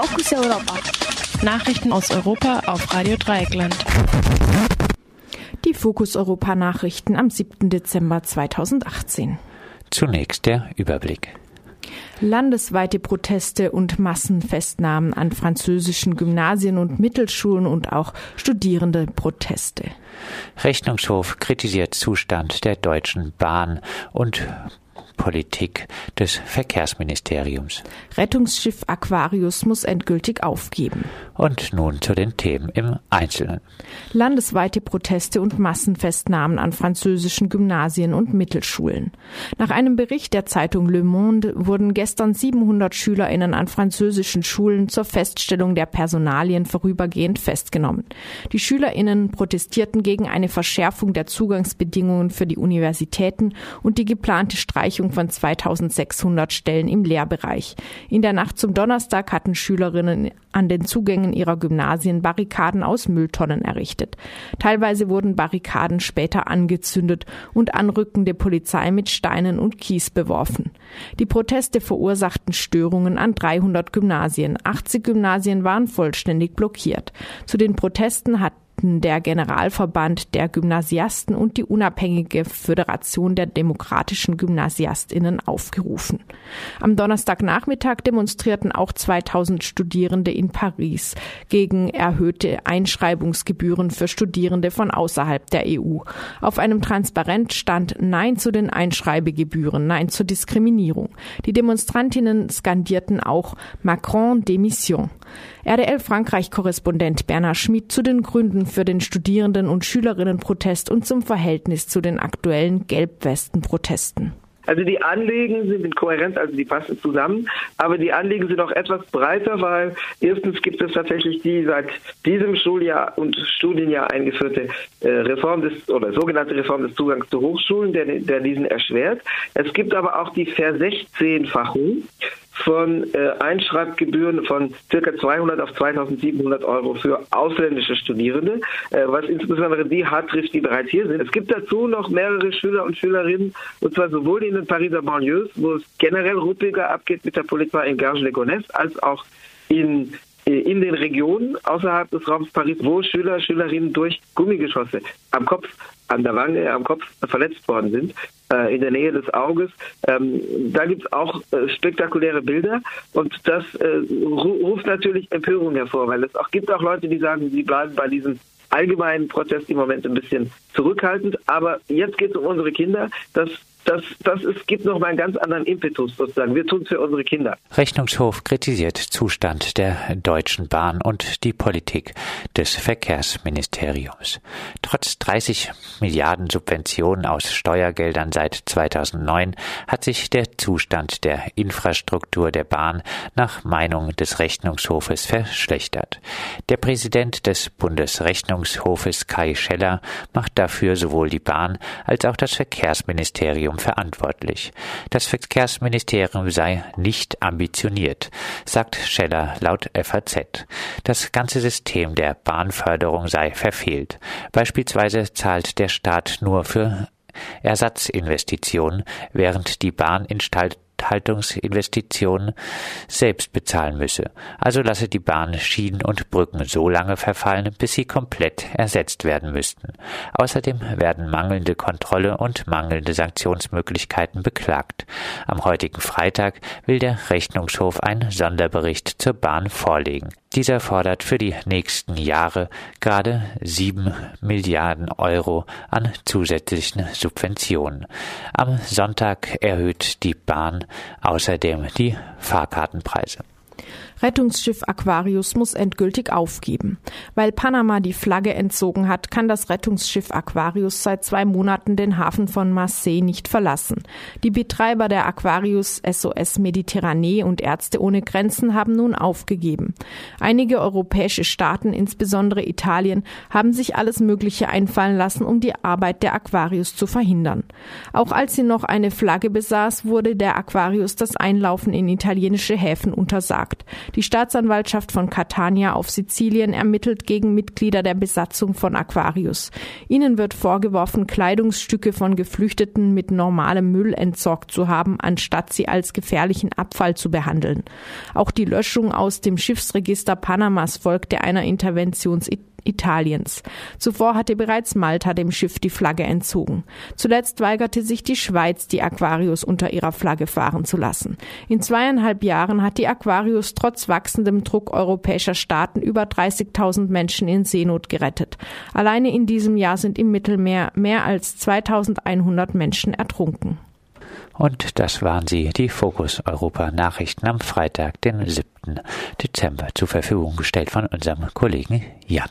Fokus Europa. Nachrichten aus Europa auf Radio Dreieckland. Die Fokus Europa Nachrichten am 7. Dezember 2018. Zunächst der Überblick. Landesweite Proteste und Massenfestnahmen an französischen Gymnasien und Mittelschulen und auch Studierende Proteste. Rechnungshof kritisiert Zustand der Deutschen Bahn und Politik des Verkehrsministeriums. Rettungsschiff Aquarius muss endgültig aufgeben. Und nun zu den Themen im Einzelnen. Landesweite Proteste und Massenfestnahmen an französischen Gymnasien und Mittelschulen. Nach einem Bericht der Zeitung Le Monde wurden gestern 700 SchülerInnen an französischen Schulen zur Feststellung der Personalien vorübergehend festgenommen. Die SchülerInnen protestierten gegen eine Verschärfung der Zugangsbedingungen für die Universitäten und die geplante Streichung Streichung von 2600 Stellen im Lehrbereich. In der Nacht zum Donnerstag hatten Schülerinnen an den Zugängen ihrer Gymnasien Barrikaden aus Mülltonnen errichtet. Teilweise wurden Barrikaden später angezündet und anrückende Polizei mit Steinen und Kies beworfen. Die Proteste verursachten Störungen an 300 Gymnasien. 80 Gymnasien waren vollständig blockiert. Zu den Protesten hat hatten der Generalverband der Gymnasiasten und die unabhängige Föderation der demokratischen Gymnasiastinnen aufgerufen. Am Donnerstagnachmittag demonstrierten auch 2000 Studierende in Paris gegen erhöhte Einschreibungsgebühren für Studierende von außerhalb der EU. Auf einem Transparent stand Nein zu den Einschreibegebühren, Nein zur Diskriminierung. Die Demonstrantinnen skandierten auch Macron Démission. RDL Frankreich-Korrespondent Bernhard Schmid zu den Gründen für den Studierenden- und Schülerinnenprotest und zum Verhältnis zu den aktuellen Gelbwesten-Protesten. Also die Anliegen sind in Kohärenz, also die passen zusammen, aber die Anliegen sind auch etwas breiter, weil erstens gibt es tatsächlich die seit diesem Schuljahr und Studienjahr eingeführte äh, Reform des oder sogenannte Reform des Zugangs zu Hochschulen, der, der diesen erschwert. Es gibt aber auch die Versechzehnfachung von äh, Einschreibgebühren von ca. 200 auf 2700 Euro für ausländische Studierende, äh, was insbesondere die hart trifft, die bereits hier sind. Es gibt dazu noch mehrere Schüler und Schülerinnen, und zwar sowohl in den Pariser Banlieues, wo es generell ruppiger abgeht mit der Polizei in Garges-les-Gonesse, als auch in in den Regionen außerhalb des Raums Paris, wo Schüler, Schülerinnen durch Gummigeschosse am Kopf, an der Wange, am Kopf verletzt worden sind, äh, in der Nähe des Auges. Ähm, da gibt es auch äh, spektakuläre Bilder und das äh, ruft natürlich Empörung hervor, weil es auch gibt auch Leute, die sagen, sie bleiben bei diesem allgemeinen Protest im Moment ein bisschen zurückhaltend. Aber jetzt geht es um unsere Kinder. Das das, das ist, gibt noch mal einen ganz anderen Impetus sozusagen. Wir tun es für unsere Kinder. Rechnungshof kritisiert Zustand der Deutschen Bahn und die Politik des Verkehrsministeriums. Trotz 30 Milliarden Subventionen aus Steuergeldern seit 2009 hat sich der Zustand der Infrastruktur der Bahn nach Meinung des Rechnungshofes verschlechtert. Der Präsident des Bundesrechnungshofes Kai Scheller macht dafür sowohl die Bahn als auch das Verkehrsministerium verantwortlich. Das Verkehrsministerium sei nicht ambitioniert, sagt Scheller laut FAZ. Das ganze System der Bahnförderung sei verfehlt. Beispielsweise zahlt der Staat nur für Ersatzinvestitionen, während die Bahn Bahninstalt Instandhaltungsinvestitionen selbst bezahlen müsse. Also lasse die Bahn Schienen und Brücken so lange verfallen, bis sie komplett ersetzt werden müssten. Außerdem werden mangelnde Kontrolle und mangelnde Sanktionsmöglichkeiten beklagt. Am heutigen Freitag will der Rechnungshof einen Sonderbericht zur Bahn vorlegen. Dieser fordert für die nächsten Jahre gerade sieben Milliarden Euro an zusätzlichen Subventionen. Am Sonntag erhöht die Bahn außerdem die Fahrkartenpreise. Rettungsschiff Aquarius muss endgültig aufgeben. Weil Panama die Flagge entzogen hat, kann das Rettungsschiff Aquarius seit zwei Monaten den Hafen von Marseille nicht verlassen. Die Betreiber der Aquarius SOS Mediterranee und Ärzte ohne Grenzen haben nun aufgegeben. Einige europäische Staaten, insbesondere Italien, haben sich alles Mögliche einfallen lassen, um die Arbeit der Aquarius zu verhindern. Auch als sie noch eine Flagge besaß, wurde der Aquarius das Einlaufen in italienische Häfen untersagt. Angeklagt. Die Staatsanwaltschaft von Catania auf Sizilien ermittelt gegen Mitglieder der Besatzung von Aquarius. Ihnen wird vorgeworfen, Kleidungsstücke von Geflüchteten mit normalem Müll entsorgt zu haben, anstatt sie als gefährlichen Abfall zu behandeln. Auch die Löschung aus dem Schiffsregister Panamas folgte einer Intervention Italiens. Zuvor hatte bereits Malta dem Schiff die Flagge entzogen. Zuletzt weigerte sich die Schweiz, die Aquarius unter ihrer Flagge fahren zu lassen. In zweieinhalb Jahren hat die Aquarius trotz wachsendem Druck europäischer Staaten über 30.000 Menschen in Seenot gerettet. Alleine in diesem Jahr sind im Mittelmeer mehr als 2100 Menschen ertrunken. Und das waren sie, die Fokus Europa Nachrichten am Freitag, den 7. Dezember, zur Verfügung gestellt von unserem Kollegen Jan.